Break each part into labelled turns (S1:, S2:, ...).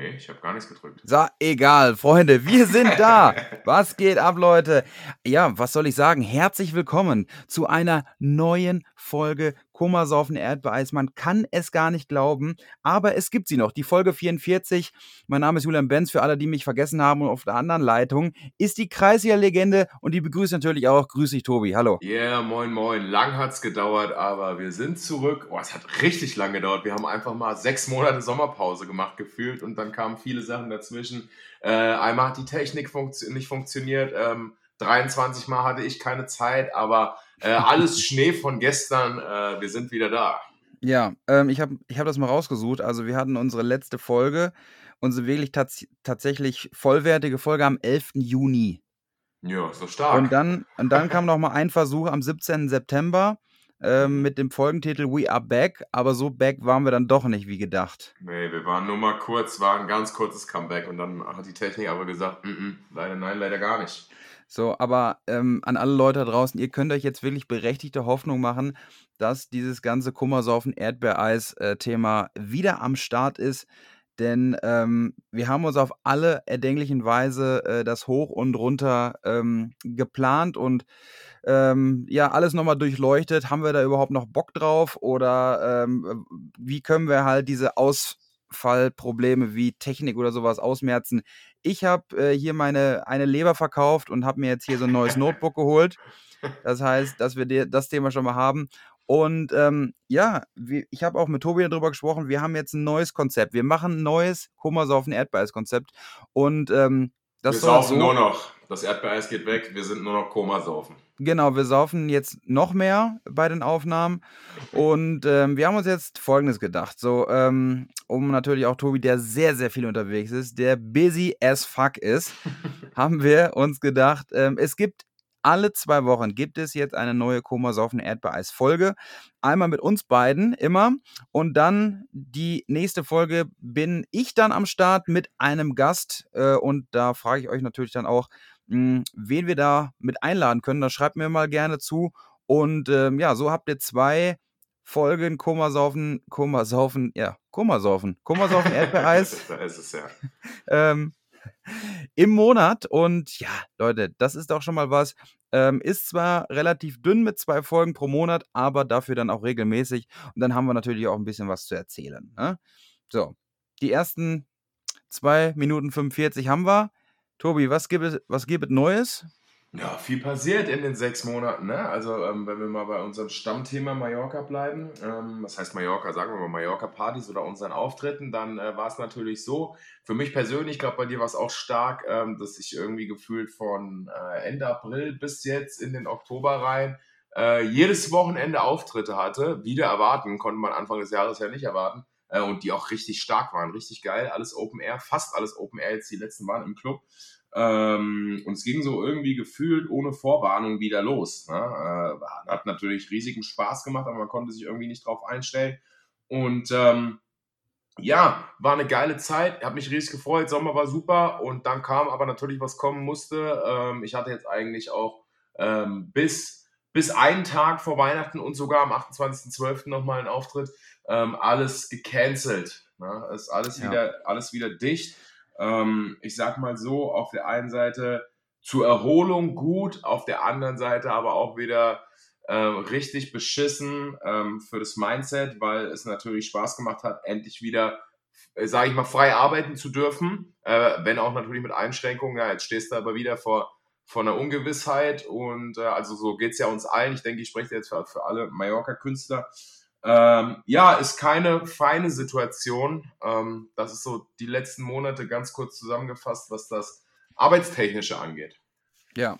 S1: Nee, ich habe gar nichts gedrückt.
S2: So, egal, Freunde, wir sind da. was geht ab, Leute? Ja, was soll ich sagen? Herzlich willkommen zu einer neuen Folge Kummersaufen Erdbeereis. Man kann es gar nicht glauben, aber es gibt sie noch. Die Folge 44. Mein Name ist Julian Benz. Für alle, die mich vergessen haben und auf der anderen Leitung ist die Kreisliga-Legende und die begrüßt natürlich auch. Grüß dich, Tobi. Hallo.
S1: Ja, yeah, moin, moin. Lang hat es gedauert, aber wir sind zurück. Oh, es hat richtig lang gedauert. Wir haben einfach mal sechs Monate Sommerpause gemacht, gefühlt, und dann kamen viele Sachen dazwischen. Äh, einmal hat die Technik funktio nicht funktioniert. Ähm, 23 Mal hatte ich keine Zeit, aber äh, alles Schnee von gestern. Äh, wir sind wieder da.
S2: Ja, ähm, ich habe ich hab das mal rausgesucht. Also wir hatten unsere letzte Folge, unsere wirklich tats tatsächlich vollwertige Folge am 11. Juni.
S1: Ja, so stark.
S2: Und dann, und dann kam noch mal ein Versuch am 17. September ähm, mit dem Folgentitel We Are Back, aber so back waren wir dann doch nicht wie gedacht.
S1: Nee, wir waren nur mal kurz, war ein ganz kurzes Comeback und dann hat die Technik aber gesagt, mm -mm, leider nein, leider gar nicht.
S2: So, aber ähm, an alle Leute da draußen, ihr könnt euch jetzt wirklich berechtigte Hoffnung machen, dass dieses ganze Kummersaufen Erdbeereis-Thema äh, wieder am Start ist. Denn ähm, wir haben uns auf alle erdenklichen Weise äh, das hoch und runter ähm, geplant und ähm, ja, alles nochmal durchleuchtet. Haben wir da überhaupt noch Bock drauf? Oder ähm, wie können wir halt diese Ausfallprobleme wie Technik oder sowas ausmerzen? Ich habe äh, hier meine eine Leber verkauft und habe mir jetzt hier so ein neues Notebook geholt. Das heißt, dass wir das Thema schon mal haben. Und ähm, ja, wie, ich habe auch mit Tobi darüber gesprochen. Wir haben jetzt ein neues Konzept. Wir machen ein neues Kummersaufen Erdbeereis-Konzept. Und ähm,
S1: das wir saufen so, nur noch. Das Erdbeereis geht weg. Wir sind nur noch Komasaufen.
S2: Genau, wir saufen jetzt noch mehr bei den Aufnahmen. Und ähm, wir haben uns jetzt Folgendes gedacht. So, ähm, um natürlich auch Tobi, der sehr, sehr viel unterwegs ist, der busy as fuck ist, haben wir uns gedacht, ähm, es gibt alle zwei Wochen gibt es jetzt eine neue Komasaufen Erdbeereis-Folge. Einmal mit uns beiden immer. Und dann die nächste Folge bin ich dann am Start mit einem Gast. Äh, und da frage ich euch natürlich dann auch, hm, wen wir da mit einladen können. Da schreibt mir mal gerne zu. Und ähm, ja, so habt ihr zwei Folgen Komasaufen, Komasaufen, ja, Komasaufen, Komasaufen Erdbeereis.
S1: da ist es ja.
S2: ähm, im Monat. Und ja, Leute, das ist auch schon mal was. Ähm, ist zwar relativ dünn mit zwei Folgen pro Monat, aber dafür dann auch regelmäßig. Und dann haben wir natürlich auch ein bisschen was zu erzählen. Ne? So, die ersten zwei Minuten 45 haben wir. Tobi, was gibt es, was gibt es Neues?
S1: Ja, viel passiert in den sechs Monaten. Ne? Also, ähm, wenn wir mal bei unserem Stammthema Mallorca bleiben, ähm, was heißt Mallorca, sagen wir mal Mallorca-Partys oder unseren Auftritten, dann äh, war es natürlich so, für mich persönlich, ich glaube, bei dir war es auch stark, ähm, dass ich irgendwie gefühlt von äh, Ende April bis jetzt in den Oktober rein äh, jedes Wochenende Auftritte hatte. Wieder erwarten, konnte man Anfang des Jahres ja nicht erwarten. Äh, und die auch richtig stark waren, richtig geil. Alles Open Air, fast alles Open Air, jetzt die letzten waren im Club. Ähm, und es ging so irgendwie gefühlt ohne Vorwarnung wieder los. Ne? Äh, hat natürlich riesigen Spaß gemacht, aber man konnte sich irgendwie nicht drauf einstellen. Und ähm, ja, war eine geile Zeit, habe mich riesig gefreut, Sommer war super und dann kam aber natürlich, was kommen musste. Ähm, ich hatte jetzt eigentlich auch ähm, bis, bis einen Tag vor Weihnachten und sogar am 28.12. nochmal einen Auftritt, ähm, alles gecancelt. Ne? Ist alles, ja. wieder, alles wieder dicht ähm, ich sag mal so, auf der einen Seite zur Erholung gut, auf der anderen Seite aber auch wieder ähm, richtig beschissen ähm, für das Mindset, weil es natürlich Spaß gemacht hat, endlich wieder, äh, sage ich mal, frei arbeiten zu dürfen, äh, wenn auch natürlich mit Einschränkungen. Ja, jetzt stehst du aber wieder vor, vor einer Ungewissheit und äh, also so geht es ja uns allen. Ich denke, ich spreche jetzt für, für alle Mallorca-Künstler. Ähm, ja, ist keine feine Situation. Ähm, das ist so die letzten Monate ganz kurz zusammengefasst, was das Arbeitstechnische angeht.
S2: Ja,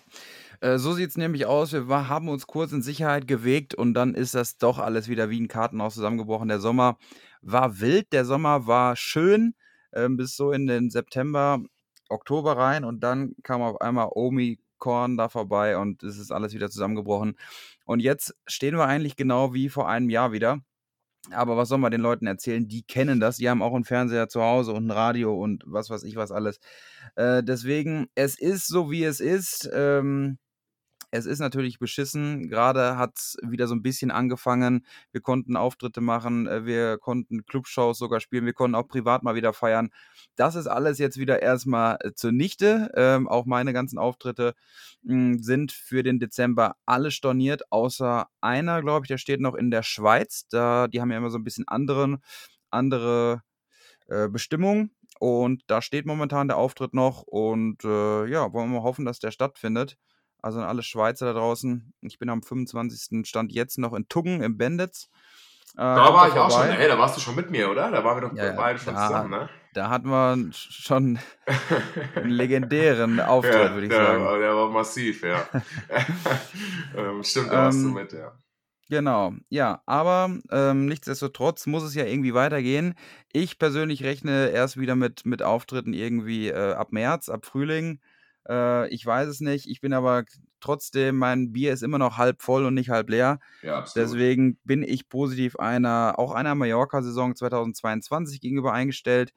S2: äh, so sieht es nämlich aus. Wir haben uns kurz in Sicherheit gewegt und dann ist das doch alles wieder wie ein Kartenhaus zusammengebrochen. Der Sommer war wild, der Sommer war schön äh, bis so in den September, Oktober rein und dann kam auf einmal Omi Korn da vorbei und es ist alles wieder zusammengebrochen. Und jetzt stehen wir eigentlich genau wie vor einem Jahr wieder. Aber was soll man den Leuten erzählen? Die kennen das. Die haben auch einen Fernseher zu Hause und ein Radio und was weiß ich was alles. Äh, deswegen, es ist so, wie es ist. Ähm, es ist natürlich beschissen. Gerade hat es wieder so ein bisschen angefangen. Wir konnten Auftritte machen, äh, wir konnten Clubshows sogar spielen, wir konnten auch privat mal wieder feiern. Das ist alles jetzt wieder erstmal äh, zunichte. Ähm, auch meine ganzen Auftritte mh, hm, sind für den Dezember alle storniert, außer einer, glaube ich, der steht noch in der Schweiz. Da, die haben ja immer so ein bisschen anderen, andere äh, Bestimmungen. Und da steht momentan der Auftritt noch. Und äh, ja, wollen wir mal hoffen, dass der stattfindet. Also an alle Schweizer da draußen. Ich bin am 25. Stand jetzt noch in Tuggen im Benditz.
S1: Äh, da war ich auch schon. Hey, da warst du schon mit mir, oder? Da waren wir doch ja, beide schon da, zusammen, ne?
S2: Da hatten wir schon einen legendären Auftritt, ja, würde ich
S1: der,
S2: sagen.
S1: Der war massiv, ja. ähm, stimmt, da warst du ähm, mit, ja.
S2: Genau, ja, aber ähm, nichtsdestotrotz muss es ja irgendwie weitergehen. Ich persönlich rechne erst wieder mit, mit Auftritten irgendwie äh, ab März, ab Frühling. Äh, ich weiß es nicht. Ich bin aber trotzdem, mein Bier ist immer noch halb voll und nicht halb leer. Ja. Deswegen bin ich positiv einer, auch einer Mallorca-Saison 2022 gegenüber eingestellt.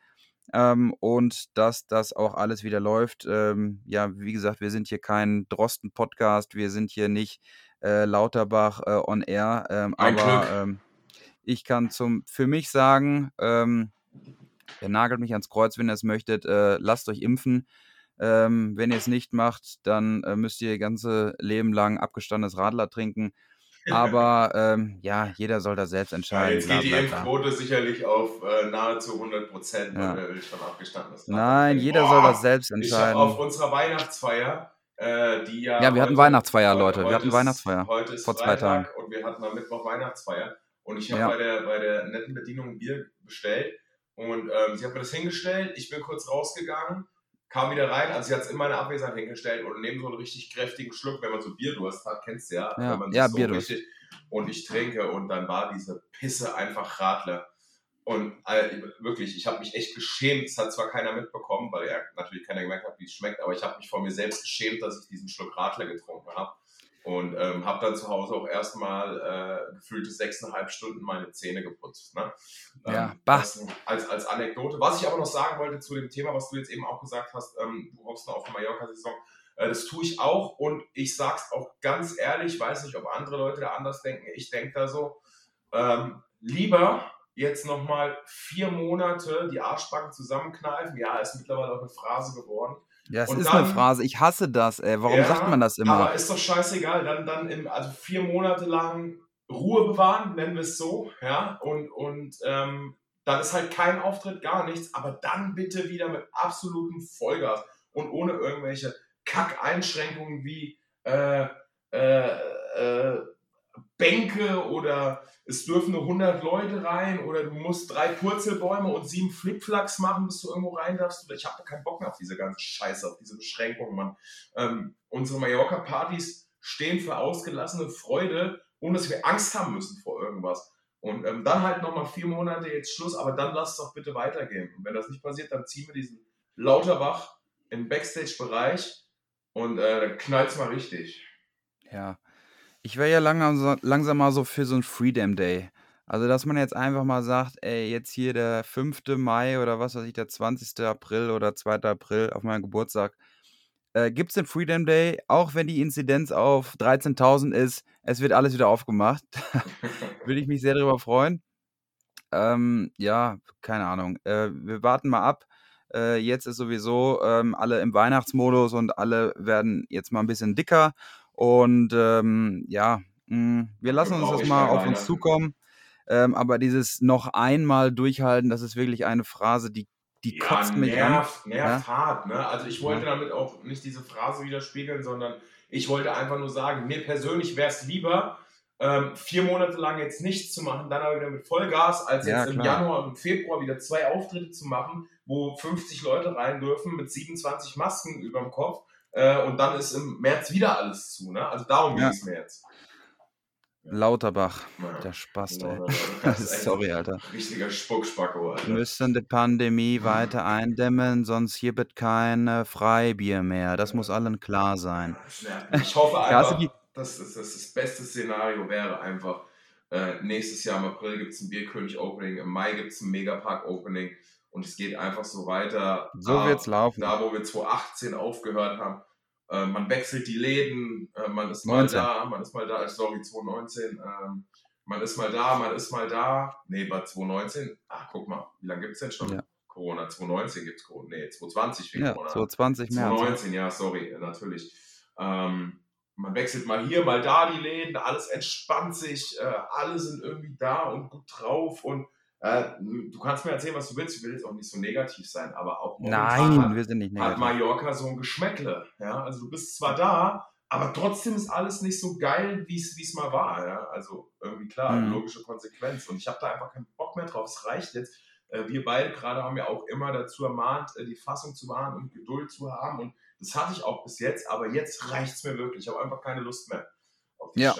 S2: Ähm, und dass das auch alles wieder läuft. Ähm, ja, wie gesagt, wir sind hier kein Drosten-Podcast, wir sind hier nicht äh, Lauterbach äh, on Air, ähm, aber ähm, ich kann zum für mich sagen, ähm, ihr nagelt mich ans Kreuz, wenn ihr es möchtet, äh, lasst euch impfen. Ähm, wenn ihr es nicht macht, dann äh, müsst ihr ihr ganze Leben lang abgestandenes Radler trinken. Aber ähm, ja, jeder soll da selbst entscheiden.
S1: Jetzt geht die Impfquote sicherlich auf äh, nahezu 100 Prozent, ja. weil schon abgestandenes
S2: Radler Nein, jeder Boah, soll das selbst entscheiden.
S1: Auf unserer Weihnachtsfeier, äh, die ja.
S2: Ja, wir hatten Weihnachtsfeier, Leute. wir hatten ist, Weihnachtsfeier.
S1: Heute ist vor Freitag zwei Tagen. Und wir hatten am Mittwoch Weihnachtsfeier. Und ich habe ja. bei, der, bei der netten Bedienung ein Bier bestellt. Und ähm, sie hat mir das hingestellt. Ich bin kurz rausgegangen kam wieder rein, also sie hat es in meiner Abwesenheit hingestellt und neben so einen richtig kräftigen Schluck, wenn man so Bierdurst hat, kennst du ja,
S2: ja
S1: wenn man
S2: ja,
S1: so
S2: Bierdurst.
S1: Richtig, und ich trinke und dann war diese Pisse einfach Radler. Und äh, wirklich, ich habe mich echt geschämt. Es hat zwar keiner mitbekommen, weil ja natürlich keiner gemerkt hat, wie es schmeckt, aber ich habe mich vor mir selbst geschämt, dass ich diesen Schluck Radler getrunken habe. Und ähm, habe dann zu Hause auch erstmal äh, gefühlte sechseinhalb Stunden meine Zähne geputzt. Ne?
S2: Ähm, ja, das,
S1: als, als Anekdote. Was ich aber noch sagen wollte zu dem Thema, was du jetzt eben auch gesagt hast, ähm, du hoffst noch auf die Mallorca-Saison. Äh, das tue ich auch und ich sage es auch ganz ehrlich, ich weiß nicht, ob andere Leute da anders denken. Ich denke da so, ähm, lieber jetzt nochmal vier Monate die Arschbacken zusammenkneifen. Ja, ist mittlerweile auch eine Phrase geworden
S2: ja, es und ist dann, eine Phrase. Ich hasse das, ey. Warum ja, sagt man das immer?
S1: Aber ist doch scheißegal. Dann, dann im, also vier Monate lang Ruhe bewahren, nennen wir es so, ja. Und, und ähm, dann ist halt kein Auftritt, gar nichts. Aber dann bitte wieder mit absolutem Vollgas und ohne irgendwelche Kack-Einschränkungen wie äh, äh, äh, Bänke oder es dürfen nur 100 Leute rein oder du musst drei Purzelbäume und sieben Flipflacks machen, bis du irgendwo rein darfst. Ich habe keinen Bock mehr auf diese ganze Scheiße, auf diese Beschränkungen, Mann. Ähm, unsere Mallorca-Partys stehen für ausgelassene Freude, ohne dass wir Angst haben müssen vor irgendwas. Und ähm, dann halt nochmal vier Monate jetzt Schluss, aber dann lass es doch bitte weitergehen. Und wenn das nicht passiert, dann ziehen wir diesen Lauterbach im Backstage-Bereich und äh, dann knallt mal richtig.
S2: Ja, ich wäre ja langsam, langsam mal so für so ein Freedom Day. Also, dass man jetzt einfach mal sagt, ey, jetzt hier der 5. Mai oder was weiß ich, der 20. April oder 2. April auf meinem Geburtstag, äh, gibt es den Freedom Day, auch wenn die Inzidenz auf 13.000 ist, es wird alles wieder aufgemacht. Würde ich mich sehr darüber freuen. Ähm, ja, keine Ahnung. Äh, wir warten mal ab. Äh, jetzt ist sowieso ähm, alle im Weihnachtsmodus und alle werden jetzt mal ein bisschen dicker und ähm, ja, mh, hm, wir lassen uns das mal auf uns zukommen. Ähm, aber dieses noch einmal durchhalten, das ist wirklich eine Phrase, die, die ja, kotzt mich
S1: nervt, an. Nervt ja? hart, ne? Also ich wollte ja. damit auch nicht diese Phrase widerspiegeln, sondern ich wollte einfach nur sagen, mir persönlich wäre es lieber, ähm, vier Monate lang jetzt nichts zu machen, dann aber wieder mit Vollgas, als jetzt im Januar und im Februar wieder zwei Auftritte zu machen, wo 50 Leute rein dürfen mit 27 Masken über dem Kopf äh, und dann ist im März wieder alles zu. Ne? Also darum ja. ging es mir jetzt.
S2: Lauterbach, ja. der Spaß, ey. Sorry, Alter.
S1: Richtiger Spuckspacko,
S2: Alter. Wir müssen die Pandemie weiter eindämmen, sonst hier wird kein Freibier mehr. Das muss allen klar sein.
S1: Ich hoffe einfach, dass das, das, das beste Szenario wäre einfach, äh, nächstes Jahr im April gibt es ein Bierkönig-Opening, im Mai gibt es ein Megapark-Opening und es geht einfach so weiter.
S2: So da, wird's laufen.
S1: Da, wo wir 2018 aufgehört haben. äh, man wechselt die Läden, äh, man ist mal 19. da, man ist mal da, sorry, 2019, ähm, man ist mal da, man ist mal da. Nee, bei 2019, ach guck mal, wie lange gibt es denn schon? Ja. Corona, 2019 gibt es Corona, nee, 2020
S2: fing ja, Corona. 2020 März.
S1: 2019, ja, sorry, natürlich. Ähm, man wechselt mal hier, mal da die Läden, alles entspannt sich, äh, alle sind irgendwie da und gut drauf und äh, du kannst mir erzählen, was du willst, ich will jetzt auch nicht so negativ sein, aber auch
S2: Nein, hat, wir sind nicht negativ.
S1: hat Mallorca so ein Geschmäckle, ja, also du bist zwar da, aber trotzdem ist alles nicht so geil, wie es mal war, ja, also irgendwie klar, mhm. logische Konsequenz und ich habe da einfach keinen Bock mehr drauf, es reicht jetzt, äh, wir beide gerade haben ja auch immer dazu ermahnt, äh, die Fassung zu wahren und Geduld zu haben und das hatte ich auch bis jetzt, aber jetzt reicht es mir wirklich. Ich habe einfach keine Lust mehr.
S2: Ja,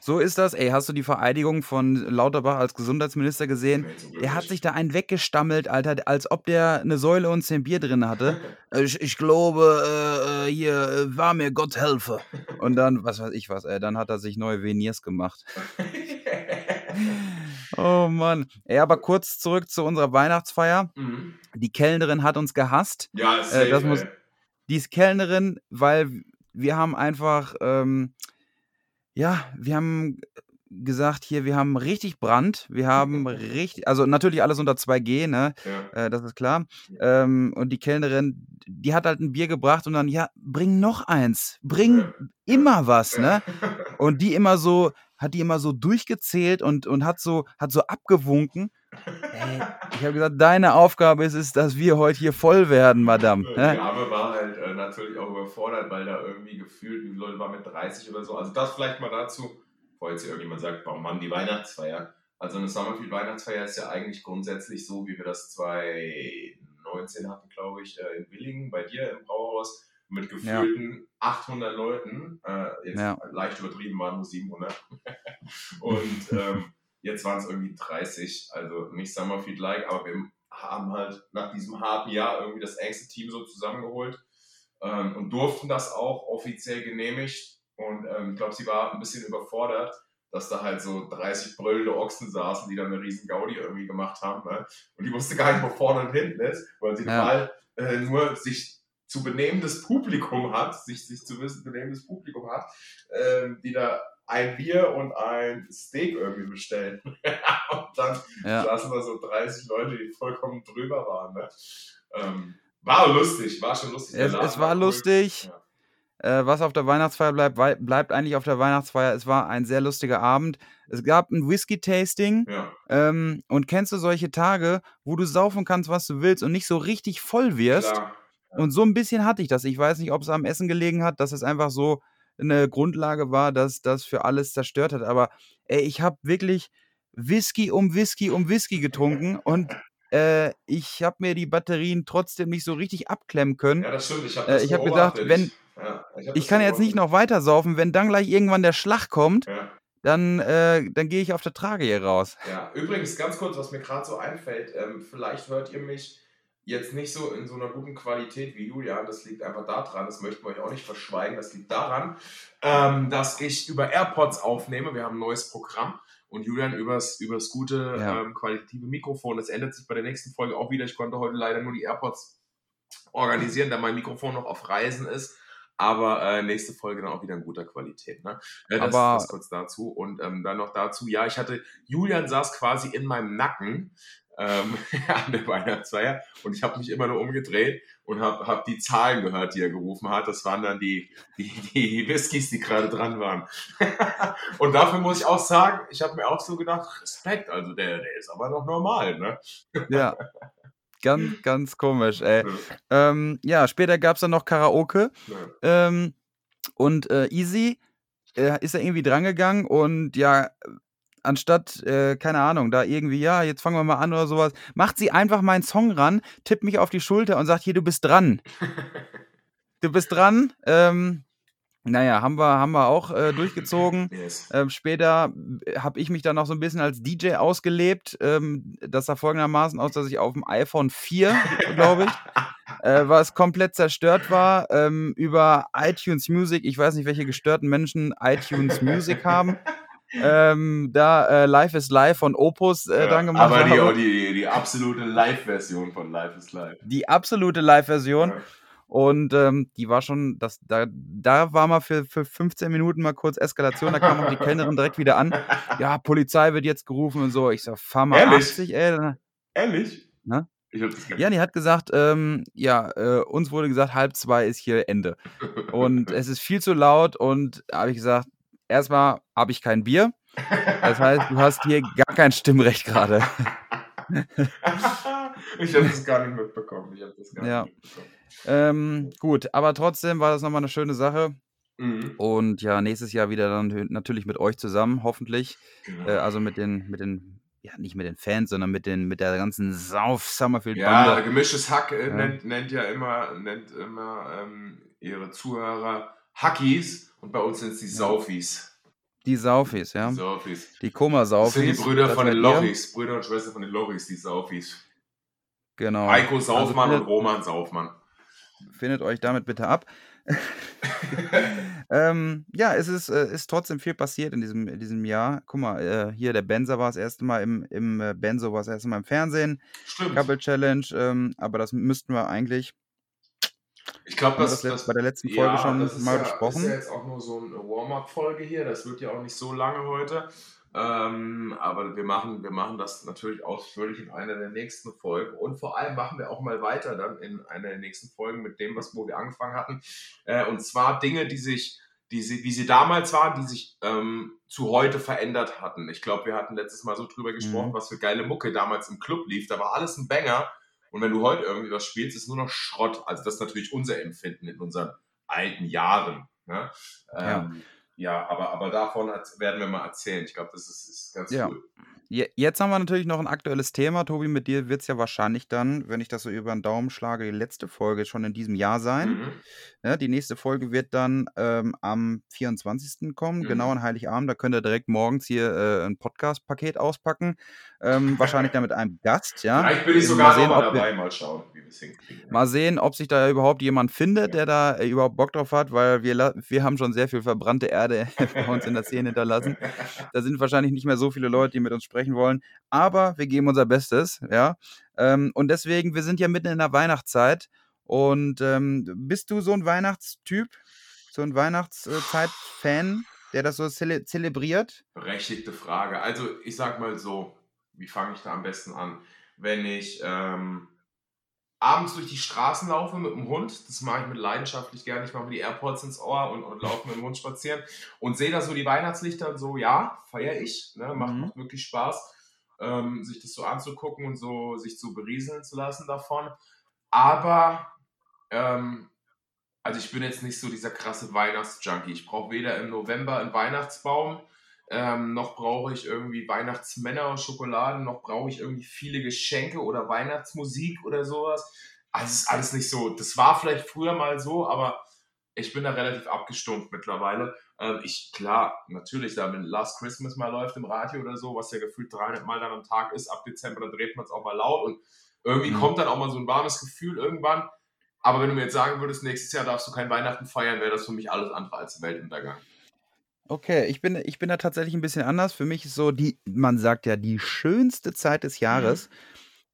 S2: so ist das. Ey, hast du die Vereidigung von Lauterbach als Gesundheitsminister gesehen? Der hat sich da einen weggestammelt, Alter, als ob der eine Säule und zehn Bier drin hatte. ich, ich, glaube, äh, äh hier äh, war mir Gott helfe. Und dann, was weiß ich was, ey, dann hat er sich neue Veneers gemacht. oh Mann. Ey, aber kurz zurück zu unserer Weihnachtsfeier. Mhm. Die Kellnerin hat uns gehasst.
S1: Ja, safe, äh, das muss,
S2: die ist Kellnerin, weil wir haben einfach, ähm, ja, wir haben gesagt, hier, wir haben richtig Brand, wir haben richtig, also natürlich alles unter 2G, ne? Ja. Äh, das ist klar. Ähm, und die Kellnerin, die hat halt ein Bier gebracht und dann, ja, bring noch eins, bring ja. immer was, ne? Und die immer so, hat die immer so durchgezählt und, und hat so, hat so abgewunken. Ey, ich habe gesagt, deine Aufgabe ist es, dass wir heute hier voll werden, Madame.
S1: Die Arme war halt äh, natürlich auch überfordert, weil da irgendwie gefühlt, wie Leute waren mit 30 oder so. Also das vielleicht mal dazu, bevor jetzt irgendjemand sagt, warum haben die Weihnachtsfeier? Also eine Summerfield Weihnachtsfeier ist ja eigentlich grundsätzlich so, wie wir das 2019 hatten, glaube ich, äh, in Willingen bei dir im Brauhaus mit gefühlten ja. 800 Leuten. Äh, jetzt ja. leicht übertrieben waren nur 700. Und ähm, jetzt waren es irgendwie 30. Also nicht Summerfield-like, aber wir haben halt nach diesem harten Jahr irgendwie das engste Team so zusammengeholt ähm, und durften das auch offiziell genehmigt. Und ähm, ich glaube, sie war ein bisschen überfordert, dass da halt so 30 brüllende Ochsen saßen, die dann eine riesen Gaudi irgendwie gemacht haben. Ne? Und die wusste gar nicht, wo vorne und hinten ist, weil sie ja. mal äh, nur sich zu benehmendes Publikum hat, sich, sich zu wissen benehmendes Publikum hat, äh, die da ein Bier und ein Steak irgendwie bestellen. und dann ja. saßen da so 30 Leute, die vollkommen drüber waren. Ne? Ähm, war lustig, war schon lustig.
S2: Es, es war lustig. Ja. Äh, was auf der Weihnachtsfeier bleibt, bleibt eigentlich auf der Weihnachtsfeier. Es war ein sehr lustiger Abend. Es gab ein Whisky-Tasting. Ja. Ähm, und kennst du solche Tage, wo du saufen kannst, was du willst und nicht so richtig voll wirst? Klar. Und so ein bisschen hatte ich das. Ich weiß nicht, ob es am Essen gelegen hat, dass es einfach so eine Grundlage war, dass das für alles zerstört hat. Aber ey, ich habe wirklich Whisky um Whisky um Whisky getrunken und äh, ich habe mir die Batterien trotzdem nicht so richtig abklemmen können.
S1: Ja, das stimmt. Ich habe
S2: äh, hab gesagt, wenn ja, ich, hab ich kann jetzt nicht noch weiter saufen, wenn dann gleich irgendwann der Schlag kommt. Ja. Dann, äh, dann gehe ich auf der Trage hier raus.
S1: Ja, übrigens ganz kurz, was mir gerade so einfällt, ähm, vielleicht hört ihr mich jetzt nicht so in so einer guten Qualität wie Julian. Das liegt einfach daran, das möchten wir euch auch nicht verschweigen. Das liegt daran, ähm, dass ich über AirPods aufnehme. Wir haben ein neues Programm und Julian übers, übers gute ja. ähm, qualitative Mikrofon. Das ändert sich bei der nächsten Folge auch wieder. Ich konnte heute leider nur die AirPods organisieren, da mein Mikrofon noch auf Reisen ist. Aber äh, nächste Folge dann auch wieder in guter Qualität. Ne? Äh, das, Aber das kurz dazu. Und ähm, dann noch dazu, ja, ich hatte, Julian saß quasi in meinem Nacken ähm, an der Weihnachtsfeier und ich habe mich immer nur umgedreht und habe hab die Zahlen gehört, die er gerufen hat. Das waren dann die, die, die Whiskys, die gerade dran waren. und dafür muss ich auch sagen, ich habe mir auch so gedacht, Respekt, also der, der ist aber noch normal, ne?
S2: ja. Ganz, ganz komisch, ey. Ja, ähm, ja später gab es dann noch Karaoke. Ja. Ähm, und äh, Easy äh, ist er irgendwie drangegangen und ja, anstatt, äh, keine Ahnung, da irgendwie, ja, jetzt fangen wir mal an oder sowas, macht sie einfach meinen Song ran, tippt mich auf die Schulter und sagt, hier, du bist dran. du bist dran. Ähm, naja, haben wir, haben wir auch äh, durchgezogen. Yes. Ähm, später äh, habe ich mich dann noch so ein bisschen als DJ ausgelebt. Ähm, das sah folgendermaßen aus, dass ich auf dem iPhone 4, glaube ich, äh, was komplett zerstört war, ähm, über iTunes Music, ich weiß nicht, welche gestörten Menschen iTunes Music haben, ähm, da äh, Life is Live von Opus äh, ja, dann gemacht
S1: aber die, die, die, absolute Live-Version von Life is Live.
S2: Die absolute Live-Version. Ja. Und ähm, die war schon, das, da, da war mal für, für 15 Minuten mal kurz Eskalation, da kam auch die Kellnerin direkt wieder an. Ja, Polizei wird jetzt gerufen und so. Ich so, fahr mal
S1: Ehrlich?
S2: 80, ey.
S1: Ehrlich?
S2: Na? Ja, die hat gesagt, ähm, ja, äh, uns wurde gesagt, halb zwei ist hier Ende. Und es ist viel zu laut und habe ich gesagt, erstmal habe ich kein Bier. Das heißt, du hast hier gar kein Stimmrecht gerade.
S1: ich habe das gar nicht mitbekommen. Ich habe das gar
S2: Ja.
S1: nicht mitbekommen.
S2: Ähm, gut, aber trotzdem war das nochmal eine schöne Sache.
S1: Mhm.
S2: Und ja, nächstes Jahr wieder dann natürlich mit euch zusammen, hoffentlich.
S1: Genau.
S2: Äh, also mit den, mit den, ja, nicht mit den Fans, sondern mit den, mit der ganzen
S1: Ja,
S2: Sauf-Summerfield-Bande.
S1: gemischtes Hack äh,
S2: Ja.
S1: nennt, nennt ja immer, nennt immer ähm, ihre Zuhörer Hackies und bei uns sind es die
S2: Ja.
S1: Saufis.
S2: Die Saufis, ja.
S1: Die Saufis.
S2: Die
S1: Das sind
S2: Koma-Saufis.
S1: die Brüder
S2: das
S1: von den. Lochis, Brüder und Schwestern von den Lochis, die Saufis.
S2: Genau.
S1: Heiko
S2: Also
S1: Saufmann und
S2: findet,
S1: Roman Saufmann.
S2: findet euch damit bitte ab. ähm, ja, es ist, äh, ist trotzdem viel passiert in diesem, in diesem Jahr. Guck mal, äh, hier der Benzer war das erste Mal im, im äh, Benzo war das erste Mal im Fernsehen.
S1: Stimmt.
S2: Couple Challenge, ähm, aber das müssten wir eigentlich,
S1: Ich glaube, das,
S2: das
S1: das,
S2: bei der letzten Folge
S1: ja,
S2: schon
S1: das ist
S2: mal
S1: ja, ist ja
S2: besprochen.
S1: jetzt auch nur so eine Warm-up-Folge hier. Das wird ja auch nicht so lange heute. Ähm, aber wir machen, wir machen das natürlich ausführlich in einer der nächsten Folgen. Und vor allem machen wir auch mal weiter dann in einer der nächsten Folgen mit dem, was wo wir angefangen hatten. Äh, und zwar Dinge, die sich, die sie, wie sie damals waren, die sich ähm, zu heute verändert hatten. Ich glaube, wir hatten letztes Mal so drüber gesprochen,
S2: Mhm.
S1: was für geile Mucke damals im Club lief. Da war alles ein Banger. Und wenn du heute irgendwie was spielst, ist nur noch Schrott. Also das ist natürlich unser Empfinden in unseren alten Jahren. Ne?
S2: Ja.
S1: Ähm, ja, aber, aber davon werden wir mal erzählen. Ich glaube, das ist, ist ganz
S2: Ja.
S1: cool.
S2: Je- Jetzt haben wir natürlich noch ein aktuelles Thema. Tobi, mit dir wird es ja wahrscheinlich dann, wenn ich das so über den Daumen schlage, die letzte Folge schon in diesem Jahr sein.
S1: Mhm.
S2: Ja, die nächste Folge wird dann ähm, am 24. kommen, genau
S1: Mhm.
S2: an Heiligabend. Da könnt ihr direkt morgens hier äh, ein Podcast-Paket auspacken. Ähm, wahrscheinlich dann mit einem Gast, ja.
S1: Vielleicht bin ich
S2: Mal
S1: sogar
S2: sehen,
S1: noch mal
S2: ob wir-
S1: dabei. Mal schauen, wie wir es hinkriegen.
S2: Mal sehen, ob sich da überhaupt jemand findet, der da äh, überhaupt Bock drauf hat, weil wir, la- wir haben schon sehr viel verbrannte Erde bei uns in der Szene hinterlassen. Da sind wahrscheinlich nicht mehr so viele Leute, die mit uns sprechen wollen, aber wir geben unser Bestes, ja. Ähm, und deswegen, wir sind ja mitten in der Weihnachtszeit. Und ähm, bist du so ein Weihnachtstyp, so ein Weihnachtszeit-Fan, der das so zele zelebriert?
S1: Berechtigte Frage. Also, ich sag mal so, wie fange ich da am besten an? Wenn ich ähm, abends durch die Straßen laufe mit dem Hund, das mache ich mit leidenschaftlich gerne, ich mache mir die AirPods ins Ohr und, und laufe mit dem Hund spazieren und sehe da so die Weihnachtslichter und so, ja, feiere ich, ne? macht,
S2: Mhm.
S1: macht wirklich Spaß, ähm, sich das so anzugucken und so sich so berieseln zu lassen davon. Aber ähm, also ich bin jetzt nicht so dieser krasse Weihnachtsjunkie. Ich brauche weder im November einen Weihnachtsbaum, ähm, noch brauche ich irgendwie Weihnachtsmänner und Schokoladen, noch brauche ich irgendwie viele Geschenke oder Weihnachtsmusik oder sowas. Also es ist alles nicht so. Das war vielleicht früher mal so, aber ich bin da relativ abgestumpft mittlerweile. Ähm, ich, klar, natürlich, da wenn Last Christmas mal läuft im Radio oder so, was ja gefühlt 300 Mal dann am Tag ist, ab Dezember, dann dreht man es auch mal laut und irgendwie
S2: Mhm.
S1: kommt dann auch mal so ein warmes Gefühl irgendwann. Aber wenn du mir jetzt sagen würdest, nächstes Jahr darfst du kein Weihnachten feiern, wäre das für mich alles andere als Weltuntergang.
S2: Okay, ich bin, ich bin da tatsächlich ein bisschen anders. Für mich ist so die, man sagt ja, die schönste Zeit des Jahres.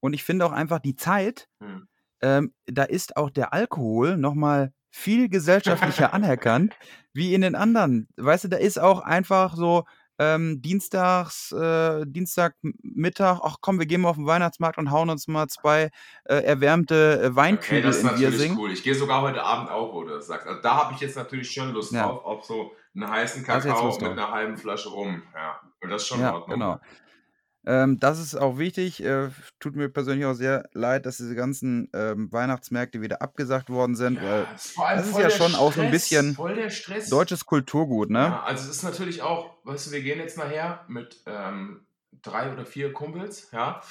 S2: Und ich finde auch einfach die Zeit,
S1: Hm.
S2: ähm, da ist auch der Alkohol nochmal viel gesellschaftlicher anerkannt, wie in den anderen. Weißt du, da ist auch einfach so ähm, dienstags, äh, Dienstagmittag, ach komm, wir gehen mal auf den Weihnachtsmarkt und hauen uns mal zwei äh, erwärmte äh,
S1: Hey,
S2: Weinkügel
S1: das ist
S2: in
S1: natürlich
S2: Wirsing.
S1: cool. Ich gehe sogar heute Abend auch, wo du das sagst. Also da habe ich jetzt natürlich schon Lust
S2: Ja.
S1: drauf, auf so einen heißen Kakao mit einer halben Flasche rum. Ja, und das ist schon in
S2: Ja,
S1: Ordnung.
S2: genau. Ähm, das ist auch wichtig. Äh, tut mir persönlich auch sehr leid, dass diese ganzen ähm, Weihnachtsmärkte wieder abgesagt worden sind,
S1: Ja, allem
S2: das ist ja schon auch so ein
S1: Stress,
S2: bisschen
S1: Voll der Stress.
S2: deutsches Kulturgut, ne?
S1: Ja, also es ist natürlich auch, weißt du, wir gehen jetzt nachher mit ähm, drei oder vier Kumpels, ja,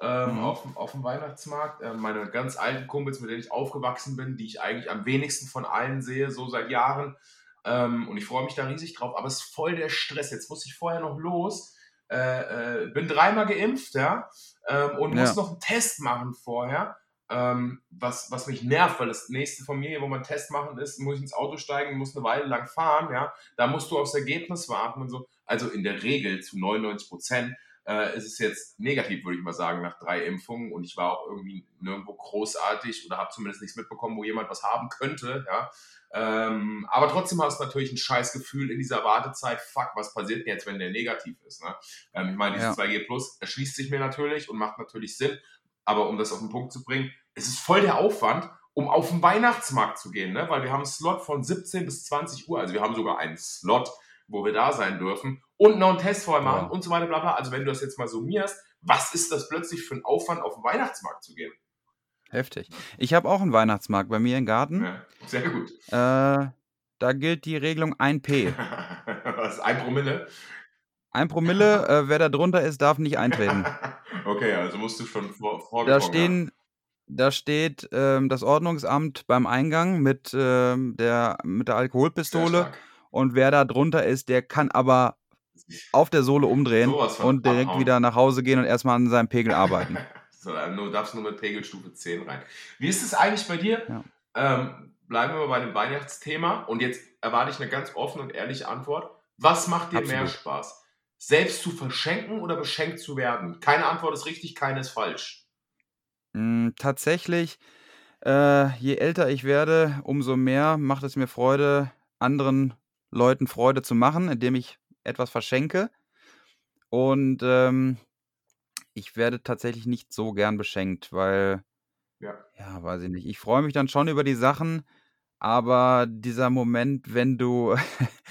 S1: ähm,
S2: Mhm.
S1: auf, auf dem Weihnachtsmarkt. Ähm, meine ganz alten Kumpels, mit denen ich aufgewachsen bin, die ich eigentlich am wenigsten von allen sehe, so seit Jahren. Ähm, und ich freue mich da riesig drauf, aber es ist voll der Stress. Jetzt muss ich vorher noch los. Äh, äh, bin dreimal geimpft, ja, ähm, und
S2: Ja.
S1: muss noch einen Test machen vorher. Ähm, was, was mich nervt, weil das nächste von mir, wo man einen Test machen ist, muss ich ins Auto steigen, muss eine Weile lang fahren, ja. Da musst du aufs Ergebnis warten und so. Also in der Regel zu 99 Prozent. Äh, ist es jetzt negativ, würde ich mal sagen, nach drei Impfungen und ich war auch irgendwie nirgendwo großartig oder habe zumindest nichts mitbekommen, wo jemand was haben könnte, ja. Ähm, aber trotzdem hast du natürlich ein scheiß Gefühl in dieser Wartezeit, fuck, was passiert denn jetzt, wenn der negativ ist, ne? Ähm, ich meine, dieses ja. 2G Plus erschließt sich mir natürlich und macht natürlich Sinn, aber um das auf den Punkt zu bringen, es ist voll der Aufwand, um auf den Weihnachtsmarkt zu gehen, ne? weil wir haben einen Slot von 17 bis 20 Uhr, also wir haben sogar einen Slot, wo wir da sein dürfen und noch einen Test vorher machen ja. und so weiter, bla bla. Also wenn du das jetzt mal summierst, was ist das plötzlich für ein Aufwand, auf den Weihnachtsmarkt zu gehen?
S2: Heftig. Ich habe auch einen Weihnachtsmarkt bei mir im Garten.
S1: Ja, sehr gut.
S2: Äh, da gilt die Regelung 1P.
S1: was, ein Promille?
S2: Ein Promille, äh, wer da drunter ist, darf nicht eintreten.
S1: okay, also musst du schon vor,
S2: Da stehen, da steht ähm, das Ordnungsamt beim Eingang mit, ähm, der, mit der Alkoholpistole. Und wer da drunter ist, der kann aber auf der Sohle umdrehen und direkt abhauen. wieder nach Hause gehen und erstmal an seinem Pegel arbeiten.
S1: so, du darfst nur mit Pegelstufe 10 rein. Wie ist es eigentlich bei dir? Ja. Ähm, bleiben wir mal bei dem Weihnachtsthema und jetzt erwarte ich eine ganz offene und ehrliche Antwort. Was macht dir Absolut. mehr Spaß? Selbst zu verschenken oder beschenkt zu werden? Keine Antwort ist richtig, keine ist falsch.
S2: Mm, tatsächlich, äh, je älter ich werde, umso mehr macht es mir Freude, anderen Leuten Freude zu machen, indem ich etwas verschenke. Und ähm, ich werde tatsächlich nicht so gern beschenkt, weil,
S1: Ja.
S2: ja, weiß ich nicht. Ich freue mich dann schon über die Sachen, aber dieser Moment, wenn du,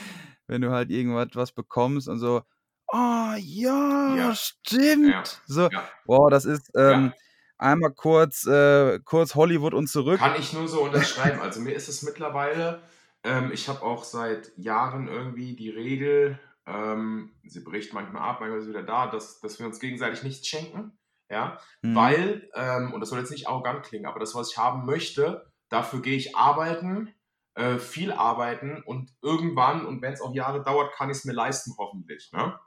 S2: wenn du halt irgendwas was bekommst und so, oh ja, Ja. stimmt. So,
S1: ja,
S2: wow, das ist, ähm, ja. einmal kurz, äh, kurz Hollywood und zurück.
S1: Kann ich nur so unterschreiben. Also mir ist es mittlerweile ähm, ich habe auch seit Jahren irgendwie die Regel, ähm, sie bricht manchmal ab, manchmal ist sie wieder da, dass, dass wir uns gegenseitig nichts schenken. Ja, mhm. weil, ähm, und das soll jetzt nicht arrogant klingen, aber das, was ich haben möchte, dafür gehe ich arbeiten, äh, viel arbeiten und irgendwann, und wenn es auch Jahre dauert, kann ich es mir leisten, hoffentlich. Ne?